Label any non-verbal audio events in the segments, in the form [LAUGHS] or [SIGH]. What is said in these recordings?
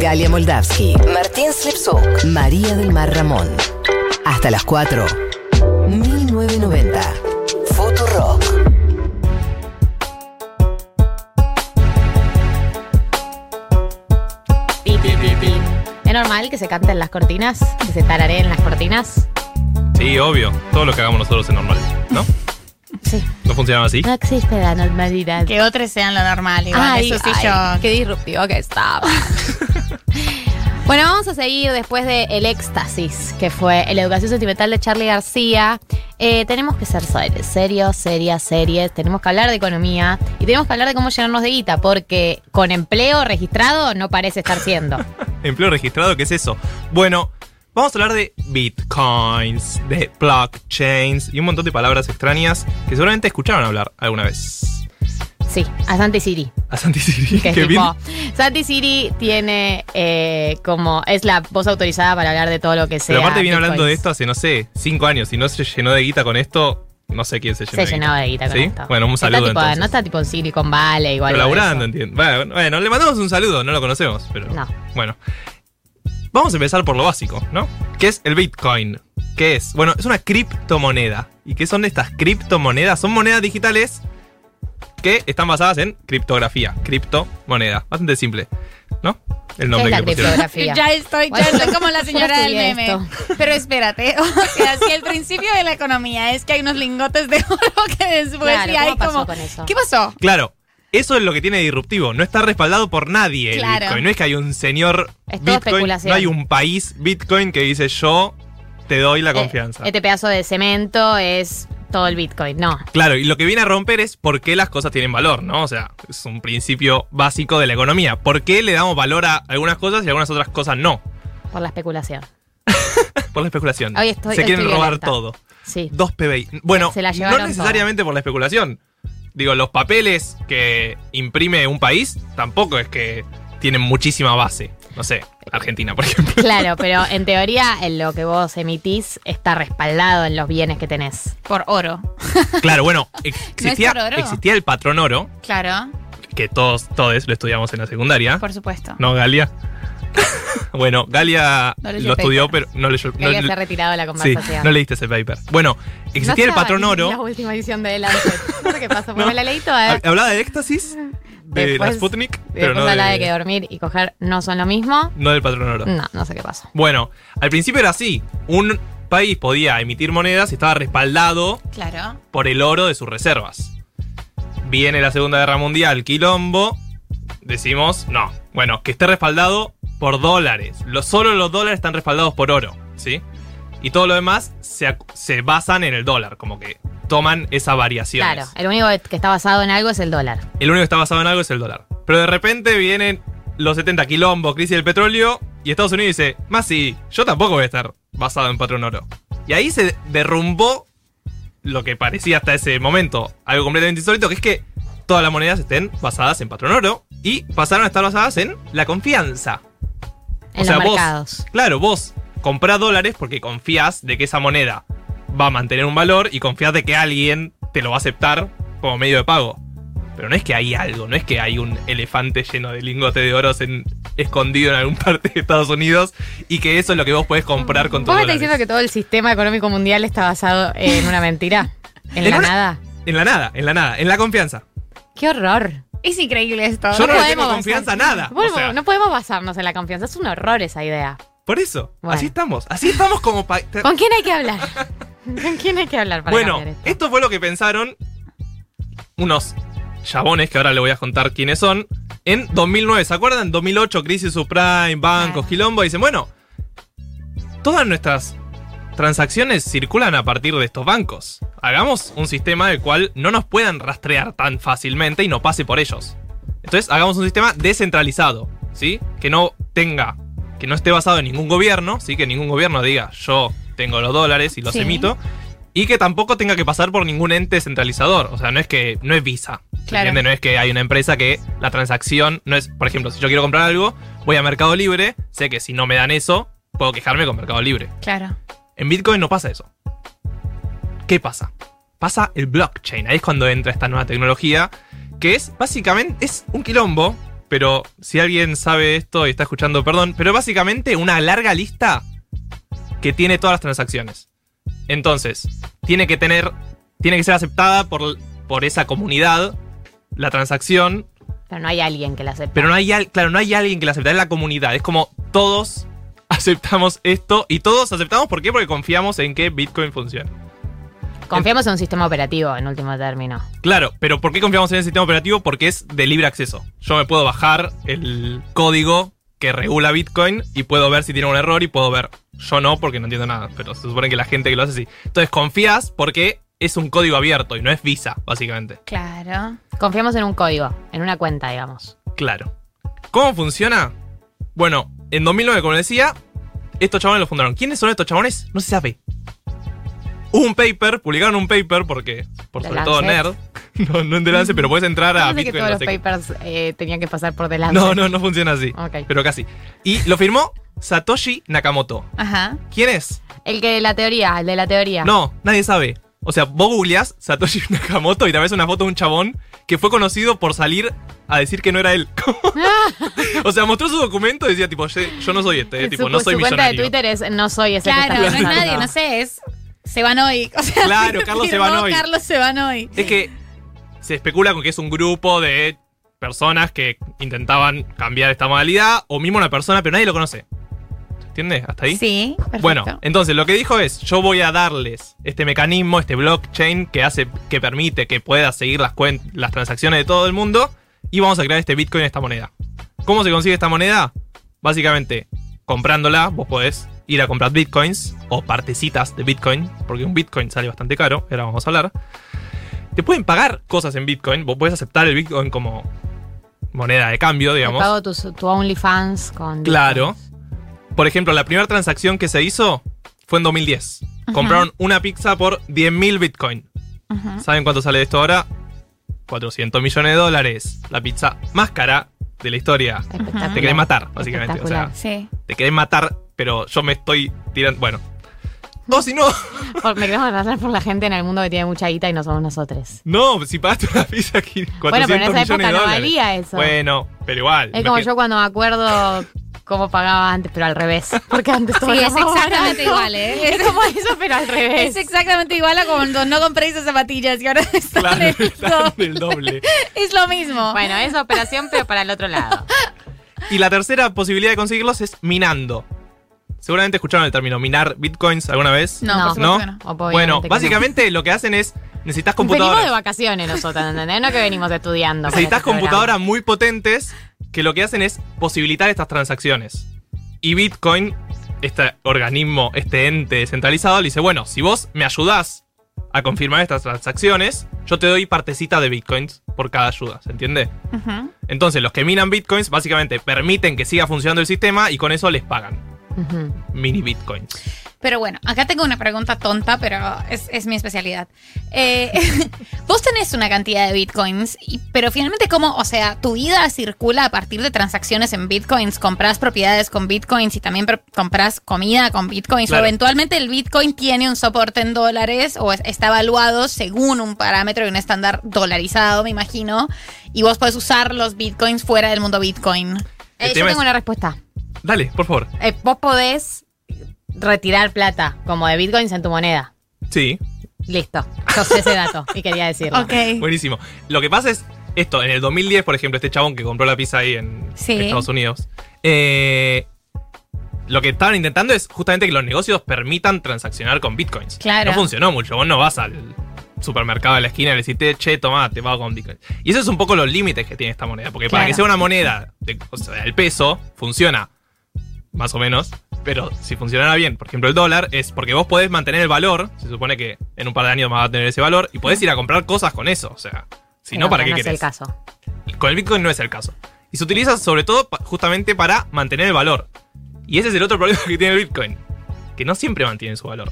Galia Moldavsky, Martín Slipsuk, María del Mar Ramón. Hasta las 4. 1990. Futurock. ¿Es normal que se canten las cortinas? ¿Que se tarareen las cortinas? Sí, obvio. Todo lo que hagamos nosotros es normal, ¿no? Sí. ¿No funcionaba así? No existe la normalidad. Que otros sean lo normal. Igual, Ay, eso sí ay, yo. Qué disruptivo que estaba. [LAUGHS] bueno, vamos a seguir después de El Éxtasis, que fue la educación sentimental de Charlie García. Eh, tenemos que ser serios, serias, series. Tenemos que hablar de economía y tenemos que hablar de cómo llenarnos de guita, porque con empleo registrado no parece estar siendo. [LAUGHS] Empleo registrado, ¿qué es eso? Bueno, vamos a hablar de bitcoins, de blockchains y un montón de palabras extrañas que seguramente escucharon hablar alguna vez. Sí, a Santi Siri. A Santi Siri, Que tipo, Santi Siri tiene eh, como, es la voz autorizada para hablar de todo lo que sea. Pero aparte viene hablando de esto hace, no sé, cinco años. Y no se llenó de guita con esto, no sé quién se llenó Se de llenaba de guita con ¿Sí? esto. Bueno, un Está saludo tipo- entonces. No está tipo en Silicon Valley igual. Pero laburando, entiendo. Bueno, bueno, le mandamos un saludo, no lo conocemos, pero. No. Bueno. Vamos a empezar por lo básico, ¿no? ¿Qué es el Bitcoin? ¿Qué es? Bueno, es una criptomoneda. ¿Y qué son estas criptomonedas? Son monedas digitales que están basadas en criptografía. Criptomoneda. Bastante simple, ¿no? El ¿Qué es nombre la que criptografía? [LAUGHS] Ya estoy, ya estoy como la [LAUGHS] señora del meme. esto. Pero espérate, [LAUGHS] o sea, si el principio de la economía es que hay unos lingotes de oro que después Claro, sí hay ¿cómo pasó como. con eso? ¿Qué pasó? Claro. Eso es lo que tiene de disruptivo. No está respaldado por nadie el Claro. Bitcoin. No es que hay un señor Es todo Bitcoin. especulación. No hay un país Bitcoin que dice yo te doy la Eh, confianza. Este pedazo de cemento es todo el Bitcoin. No. Claro, y lo que viene a romper es por qué las cosas tienen valor, ¿no? O sea, es un principio básico de la economía. ¿Por qué le damos valor a algunas cosas y a algunas otras cosas no? Por la especulación. [LAUGHS] Por la especulación. Hoy estoy- Se hoy quieren estoy robar violenta. todo. Sí. Dos PBI. Bueno, Se la no necesariamente por la especulación. Digo, los papeles que imprime un país tampoco es que tienen muchísima base. No sé, Argentina, por ejemplo. Claro, pero en teoría en lo que vos emitís está respaldado en los bienes que tenés. Por oro. Claro, bueno, [LAUGHS] existía, por oro? existía el patrón oro, Claro, que todos, todos lo estudiamos en la secundaria. por supuesto. No, Galia. [LAUGHS] bueno, Galia No lo estudió, paper. pero no leyó. Que no- se ha retirado de la sí, conversación. no leíste ese paper. Bueno, existía No el patrón oro. La última edición de Lancet. No sé qué pasó, [LAUGHS] porque me la leí toda. Ha- Hablaba de éxtasis, de Después- la Sputnik, pero después no, de... de, que dormir y coger no son lo mismo. no del patrón oro. No, no sé qué pasó. Bueno, al principio era así. Un país podía emitir monedas y estaba respaldado Claro. por el oro de sus reservas. Viene la Segunda Guerra Mundial, quilombo. Decimos, no. Bueno, que esté respaldado por dólares. Lo, solo los dólares están respaldados por oro, ¿sí? Y todo lo demás se, se basan en el dólar, como que toman esa variación. Claro, el único que está basado en algo es el dólar. El único que está basado en algo es el dólar. Pero de repente vienen los 70 quilombo, crisis del petróleo, y Estados Unidos dice, más sí, yo tampoco voy a estar basado en patrón oro. Y ahí se derrumbó lo que parecía hasta ese momento algo completamente insólito, que es que todas las monedas estén basadas en patrón oro y pasaron a estar basadas en la confianza. En O sea, los vos- mercados. Claro, vos comprás dólares porque confías de que esa moneda va a mantener un valor y confías de que alguien te lo va a aceptar como medio de pago. Pero no es que hay algo, no es que hay un elefante lleno de lingotes de oros en- escondido en algún [LAUGHS] parte de Estados Unidos y que eso es lo que vos podés comprar con tu ¿Vos me estás diciendo que todo el sistema económico mundial está basado en una mentira? ¿En, [LAUGHS] En la una- nada? En la nada, en la nada, en la confianza. ¡Qué horror! Es increíble esto. Yo no, le podemos tengo confianza nada. o Bueno, sea, no podemos basarnos en la confianza. Es un horror esa idea. Por eso, Bueno. así estamos. Así estamos como país. ¿Con quién hay que hablar? [LAUGHS] ¿Con quién hay que hablar para Bueno, esto? esto fue lo que pensaron unos chabones que ahora les voy a contar quiénes son. En 2009, ¿se acuerdan? 2008, crisis subprime, bancos, quilombo. Dicen, bueno, todas nuestras transacciones circulan a partir de estos bancos. Hagamos un sistema del cual no nos puedan rastrear tan fácilmente y no pase por ellos. Entonces, hagamos un sistema descentralizado, ¿sí? Que no tenga, que no esté basado en ningún gobierno, ¿sí? Que ningún gobierno diga, yo tengo los dólares y los Sí. emito. Y que tampoco tenga que pasar por ningún ente centralizador. O sea, no es que, no es Visa. ¿se Claro. entiende? No es que hay una empresa que la transacción no es, por ejemplo, si yo quiero comprar algo, voy a Mercado Libre, sé que si no me dan eso, puedo quejarme con Mercado Libre. Claro. En Bitcoin no pasa eso. ¿Qué pasa? Pasa el blockchain. Ahí es cuando entra esta nueva tecnología, que es básicamente es un quilombo, pero si alguien sabe esto y está escuchando, perdón, pero básicamente una larga lista que tiene todas las transacciones. Entonces, tiene que tener, tiene que ser aceptada por, por esa comunidad la transacción, Pero no hay alguien que la acepte. pero no hay, claro, no hay alguien que la acepte, es la comunidad. Es como todos [LAUGHS] aceptamos esto y todos aceptamos, ¿por qué? Porque confiamos en que Bitcoin funciona. Confiamos en un sistema operativo, en último término. Claro, pero ¿por qué confiamos en el sistema operativo? Porque es de libre acceso. Yo me puedo bajar el código que regula Bitcoin y puedo ver si tiene un error y puedo ver. Yo no, porque no entiendo nada, pero se supone que la gente que lo hace sí. Entonces confías porque es un código abierto y no es Visa, básicamente. Claro. Confiamos en un código, en una cuenta, digamos. Claro. ¿Cómo funciona? Bueno, en 2009, como decía, estos chabones lo fundaron. ¿Quiénes son estos chabones? No se sabe. Hubo un paper, publicaron un paper porque, por The sobre todo Lancet. nerd, [LAUGHS] no, no en The Lancet, pero puedes entrar a sé que Bitcoin. todos no los sé papers eh, tenían que pasar por delante. No, no, no funciona así. Pero casi. Y lo firmó Satoshi Nakamoto. Ajá. ¿Quién es? El que la teoría, el de la teoría. No, nadie sabe. O sea, vos googleás Satoshi [LAUGHS] Nakamoto y te ves una foto de un chabón que fue conocido por salir a decir que no era él. [LAUGHS] o sea, mostró su documento y decía, tipo, yo, yo no soy este, eh, tipo, su, no soy su cuenta de millonario. Twitter es no soy ese Claro, que no es nadie, no sé, es Sebanoy. [LAUGHS] O sea, Claro, [LAUGHS] Carlos Sebanoy. Carlos Sebanoy. Es que se especula con que es un grupo de personas que intentaban cambiar esta modalidad, o mismo una persona, pero nadie lo conoce. ¿Entiendes? ¿Hasta ahí? Sí, perfecto. Bueno, entonces lo que dijo es, yo voy a darles este mecanismo, este blockchain que hace, que permite que puedas seguir las, las transacciones de todo el mundo y vamos a crear este Bitcoin, esta moneda. ¿Cómo se consigue esta moneda? Básicamente, comprándola, vos podés ir a comprar Bitcoins o partecitas de Bitcoin, porque un Bitcoin sale bastante caro, ahora vamos a hablar. Te pueden pagar cosas en Bitcoin, vos podés aceptar el Bitcoin como moneda de cambio, Te digamos. pago tu, tu OnlyFans con. Claro. Por ejemplo, la primera transacción que se hizo fue en 2010. Compraron una pizza por 10.000 Bitcoin. ¿Saben cuánto sale esto ahora? 400 millones de dólares. La pizza más cara de la historia. Te querés matar, básicamente. O sea, Espectacular. Sí. te querés matar, pero yo me estoy tirando. Bueno. O si no, [LAUGHS] Por- me queremos pasar por la gente en el mundo que tiene mucha guita y no somos nosotros. no, si pagaste una pizza [LAUGHS] aquí, 400 Bueno, pero en esa época no valía eso. Bueno, pero igual. Es como yo cuando me acuerdo cómo pagaba antes, pero al revés. Porque antes todo Sí, era es más exactamente barato. igual, ¿eh? Es como eso, pero al revés. Es exactamente igual a cuando no compré esas zapatillas y ahora están Claro, en el [LAUGHS] están doble. del doble. Es lo mismo. Bueno, es operación, pero para el otro lado. Y la tercera posibilidad de conseguirlos es minando. Seguramente escucharon el término minar bitcoins alguna vez. No, No. Bueno, básicamente lo que hacen es necesitas no. Venimos de computadoras. vacaciones nosotros, ¿entendés? No que venimos estudiando. Necesitas este computadoras muy potentes que lo que hacen es posibilitar estas transacciones. Y Bitcoin, este organismo, este ente descentralizado, le dice, bueno, si vos me ayudás a confirmar estas transacciones, yo te doy partecita de Bitcoins por cada ayuda, ¿se entiende? Entonces los que minan Bitcoins básicamente permiten que siga funcionando el sistema y con eso les pagan Mini Bitcoins. Pero bueno, acá tengo una pregunta tonta, pero es, es mi especialidad. Eh, [LAUGHS] vos tenés una cantidad de bitcoins, y- pero finalmente, ¿cómo? O sea, tu vida circula a partir de transacciones en bitcoins, compras propiedades con bitcoins y también compras comida con bitcoins, Claro. o eventualmente el bitcoin tiene un soporte en dólares o es- está evaluado según un parámetro y un estándar dolarizado, me imagino, y vos podés usar los bitcoins fuera del mundo bitcoin. Eh, yo tengo es- una respuesta. Dale, por favor. Eh, vos podés retirar plata como de bitcoins en tu moneda. Sí, Listo. Yo sé ese dato y quería decirlo. Ok. buenísimo. Lo que pasa es esto, en el 2010, por ejemplo, este chabón que compró la pizza ahí en Sí. Estados Unidos, eh, lo que estaban intentando es justamente que los negocios permitan transaccionar con bitcoins. Claro. No funcionó mucho. Vos no vas al supermercado de la esquina y le decís, che, toma, te pago con bitcoin. Y eso es un poco los límites que tiene esta moneda. Porque para que sea una moneda, de, o sea, el peso, funciona más o menos. Pero si funcionara bien, por ejemplo, el dólar es porque vos podés mantener el valor. Se supone que en un par de años va a tener ese valor. Y podés ir a comprar cosas con eso. O sea, si Pero no, ¿para qué no es el caso. Con el Bitcoin no es el caso. Y se utiliza sobre todo justamente para mantener el valor. Y ese es el otro problema [LAUGHS] que tiene el Bitcoin. Que no siempre mantiene su valor.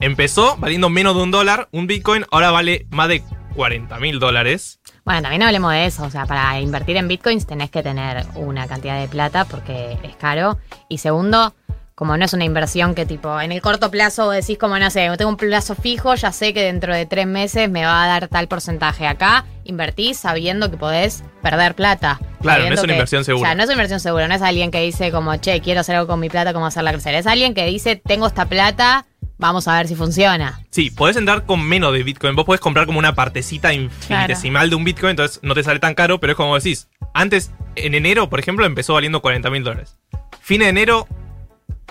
Empezó valiendo menos de un dólar. Un Bitcoin ahora vale más de 40 mil dólares. Bueno, también hablemos de eso. O sea, para invertir en bitcoins tenés que tener una cantidad de plata porque es caro. Y segundo, Como no es una inversión que tipo, en el corto plazo decís como, no sé, tengo un plazo fijo, ya sé que dentro de tres meses me va a dar tal porcentaje. Acá invertís sabiendo que podés perder plata. Claro, no es una que- inversión segura. O sea, no es una inversión segura, no es alguien que dice como, che, quiero hacer algo con mi plata, ¿cómo hacerla crecer? Es alguien que dice, tengo esta plata, vamos a ver si funciona. Sí, podés entrar con menos de Bitcoin. Vos podés comprar como una partecita infinitesimal de un Bitcoin, entonces no te sale tan caro, pero es como decís. Antes, en enero, por ejemplo, empezó valiendo 40 mil dólares. Fin de enero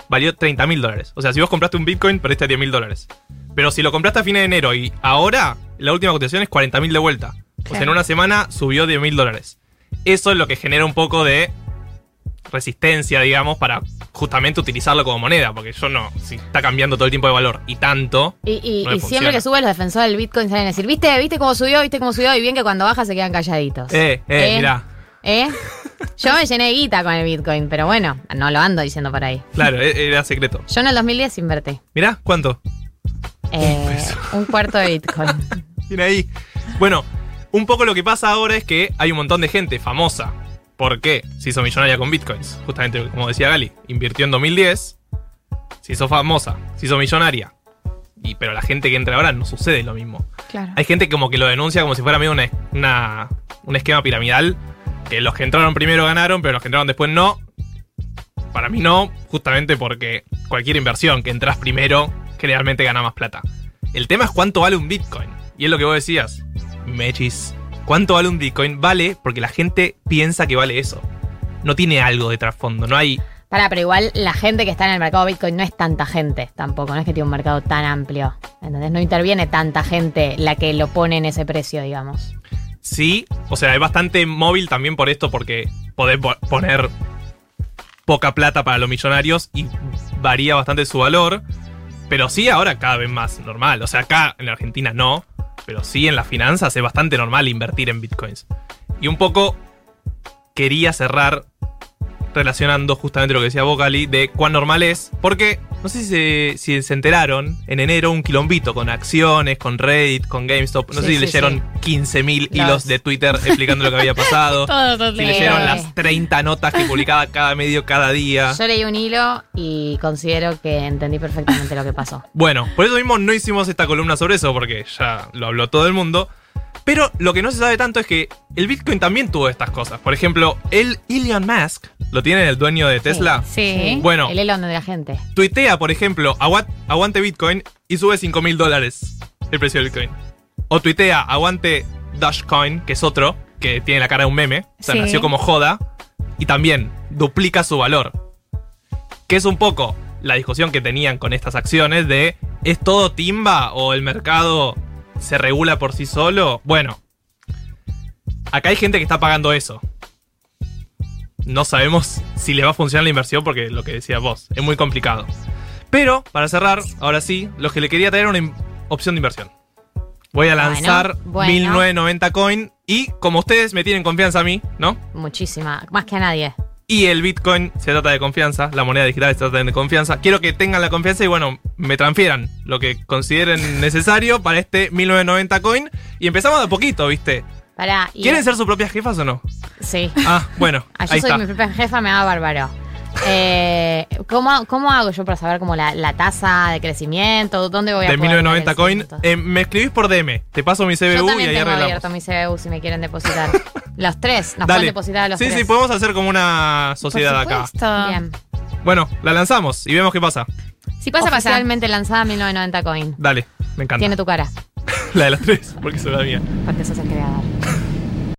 valió 30 mil dólares. O sea, si vos compraste un Bitcoin, perdiste 10 mil dólares. Pero si lo compraste a fin de enero y ahora, la última cotización es 40 mil de vuelta. O sea, Claro. en una semana subió 10 mil dólares. Eso es lo que genera un poco de resistencia, digamos, para justamente utilizarlo como moneda. Porque yo no, si está cambiando todo el tiempo de valor y tanto. Y, y- No me y siempre que sube los defensores del Bitcoin salen a decir, ¿viste? ¿Viste cómo subió? ¿Viste cómo subió? Y bien que cuando baja se quedan calladitos. Eh, eh, mirá. ¿Eh? [LAUGHS] Yo me llené de guita con el Bitcoin, pero bueno, no lo ando diciendo por ahí. Claro, e- era secreto. Yo en el 2010 invertí. Mirá, ¿cuánto? Eh, un cuarto de Bitcoin. [LAUGHS] Tiene ahí. Bueno, un poco lo que pasa ahora es que hay un montón de gente famosa. ¿Por qué? Se hizo millonaria con bitcoins. Justamente como decía Gali, invirtió en 2010, se hizo famosa, se hizo millonaria. Y, pero la gente que entra ahora no sucede lo mismo. Claro. Hay gente como que lo denuncia como si fuera medio una, una- un esquema piramidal. Que los que entraron primero ganaron, pero los que entraron después no. Para mí no, justamente porque cualquier inversión que entras primero generalmente gana más plata. El tema es cuánto vale un Bitcoin. Y es lo que vos decías, Mechis. ¿Cuánto vale un Bitcoin? Vale porque la gente piensa que vale eso. No tiene algo de trasfondo, no hay... Pará, pero igual la gente que está en el mercado Bitcoin no es tanta gente tampoco, no es que tiene un mercado tan amplio. ¿Entendés? No interviene tanta gente la que lo pone en ese precio, digamos. Sí, o sea, es bastante móvil también por esto, porque podés po- poner poca plata para los millonarios y varía bastante su valor. Pero sí, ahora cada vez más normal. O sea, acá en la Argentina no, pero sí en las finanzas es bastante normal invertir en bitcoins. Y un poco quería cerrar relacionando justamente lo que decía Vocali de cuán normal es, porque no sé si se, si se enteraron, en enero un quilombito con acciones, con Reddit, con GameStop, no Sí, sé si sí, leyeron 15.000 Los- hilos de Twitter explicando lo que había pasado. [LAUGHS] Todos los Si leyeron las 30 notas que publicaba cada medio cada día. Yo leí un hilo y considero que entendí perfectamente lo que pasó. Bueno, por eso mismo no hicimos esta columna sobre eso, porque ya lo habló todo el mundo. Pero lo que no se sabe tanto es que el Bitcoin también tuvo estas cosas. Por ejemplo, el Elon Musk, ¿lo tiene el dueño de Tesla? Sí. Bueno. El Elon de la gente. Tuitea, por ejemplo, "Agua- aguante Bitcoin y sube 5 mil dólares el precio del Bitcoin. O tuitea, aguante Dogecoin, que es otro, que tiene la cara de un meme, o sea, Sí. nació como joda, y también duplica su valor. Que es un poco la discusión que tenían con estas acciones de ¿es todo timba o el mercado se regula por sí solo? Bueno, acá hay gente que está pagando eso. No sabemos si le va a funcionar la inversión porque lo que decías vos, es muy complicado. Pero, para cerrar, ahora sí, lo que le quería traer era una opción de inversión. Voy a Bueno, lanzar bueno. 1990 coin y como ustedes me tienen confianza a mí, ¿no? Muchísima. Más que a nadie. Y el Bitcoin se trata de confianza, la moneda digital se trata de confianza. Quiero que tengan la confianza y bueno, me transfieran lo que consideren [LAUGHS] necesario para este 1990 coin. Y empezamos de a poquito, ¿viste? Pará. y- ¿Quieren ser sus propias jefas o no? Sí. Ah, bueno, [LAUGHS] Ah, yo ahí soy está. mi propia jefa, me va bárbaro. Eh, ¿cómo, ¿Cómo hago yo para saber como la, la tasa de crecimiento? ¿Dónde voy a De poder ver 1990 el coin. Eh, me escribís por DM, te paso mi Yo CBU y ahí tengo arreglamos. abierto mi CBU si me quieren depositar. [LAUGHS] los tres, nos Dale. pueden depositar a los sí, tres. sí, podemos hacer como una Por sociedad acá. Bien. Bueno, la lanzamos y vemos qué pasa. Si pasa, pasa. Oficialmente lanzada 1990 coin. Dale, me encanta. Tiene tu cara, [LAUGHS] La de las tres, porque es la mía. porque sos el